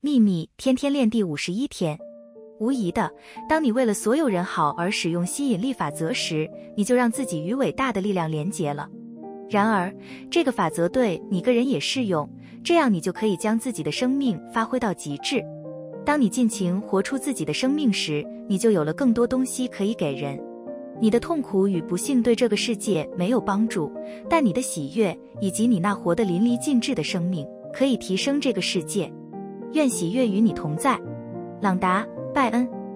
秘密天天练第五十一天。无疑的，当你为了所有人好而使用吸引力法则时，你就让自己与伟大的力量连结了。然而，这个法则对你个人也适用，这样你就可以将自己的生命发挥到极致。当你尽情活出自己的生命时，你就有了更多东西可以给人。你的痛苦与不幸对这个世界没有帮助，但你的喜悦以及你那活得淋漓尽致的生命，可以提升这个世界。愿喜悦与你同在。朗达·拜恩。